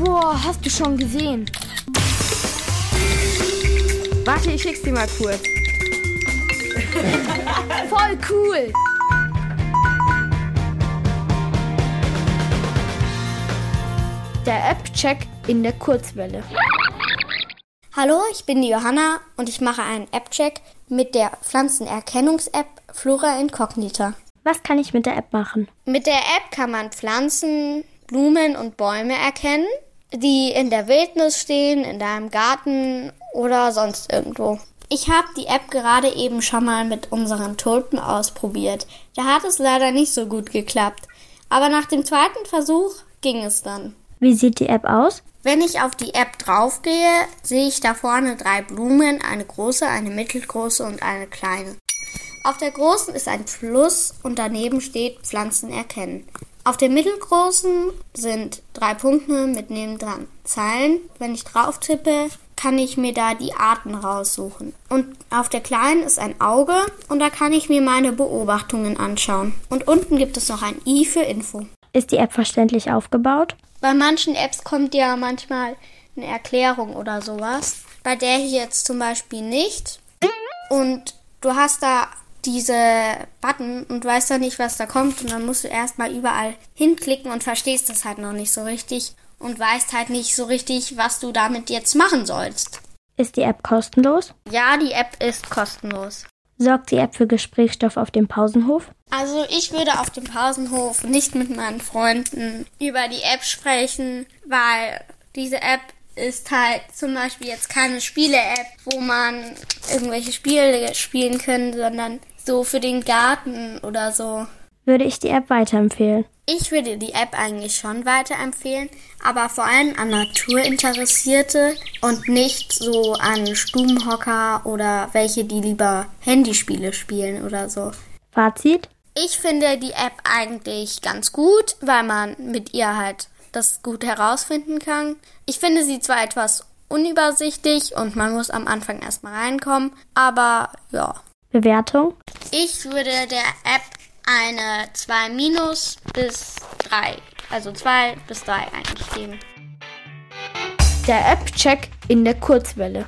Oh, hast du schon gesehen? Warte, ich schick's dir mal kurz. Voll cool! Der App-Check in der Kurzwelle. Hallo, ich bin die Johanna und ich mache einen App-Check mit der Pflanzenerkennungs-App Flora Incognita. Was kann ich mit der App machen? Mit der App kann man Pflanzen, Blumen und Bäume erkennen, die in der Wildnis stehen, in deinem Garten oder sonst irgendwo. Ich habe die App gerade eben schon mal mit unseren Tulpen ausprobiert. Da hat es leider nicht so gut geklappt. Aber nach dem zweiten Versuch ging es dann. Wie sieht die App aus? Wenn ich auf die App draufgehe, sehe ich da vorne drei Blumen, eine große, eine mittelgroße und eine kleine. Auf der großen ist ein Plus und daneben steht Pflanzen erkennen. Auf der mittelgroßen sind drei Punkte mit nebendran Zeilen. Wenn ich drauf tippe, kann ich mir da die Arten raussuchen. Und auf der kleinen ist ein Auge und da kann ich mir meine Beobachtungen anschauen. Und unten gibt es noch ein i für Info. Ist die App verständlich aufgebaut? Bei manchen Apps kommt ja manchmal eine Erklärung oder sowas. Bei der hier jetzt zum Beispiel nicht. Und du hast da diese Button und weißt dann nicht, was da kommt. Und dann musst du erstmal überall hinklicken und verstehst das halt noch nicht so richtig. Und weißt halt nicht so richtig, was du damit jetzt machen sollst. Ist die App kostenlos? Ja, die App ist kostenlos. Sorgt die App für Gesprächsstoff auf dem Pausenhof? Also ich würde auf dem Pausenhof nicht mit meinen Freunden über die App sprechen, weil diese App ist halt zum Beispiel jetzt keine Spiele-App, wo man irgendwelche Spiele spielen kann, sondern so für den Garten oder so. Würde ich die App weiterempfehlen? Ich würde die App eigentlich schon weiterempfehlen, aber vor allem an Naturinteressierte und nicht so an Stubenhocker oder welche, die lieber Handyspiele spielen oder so. Fazit? Ich finde die App eigentlich ganz gut, weil man mit ihr halt das gut herausfinden kann. Ich finde sie zwar etwas unübersichtlich und man muss am Anfang erstmal reinkommen, aber ja. Bewertung? Ich würde der App eine 2 minus bis 3, also 2 bis 3 eigentlich geben. Der App-Check in der Kurzwelle.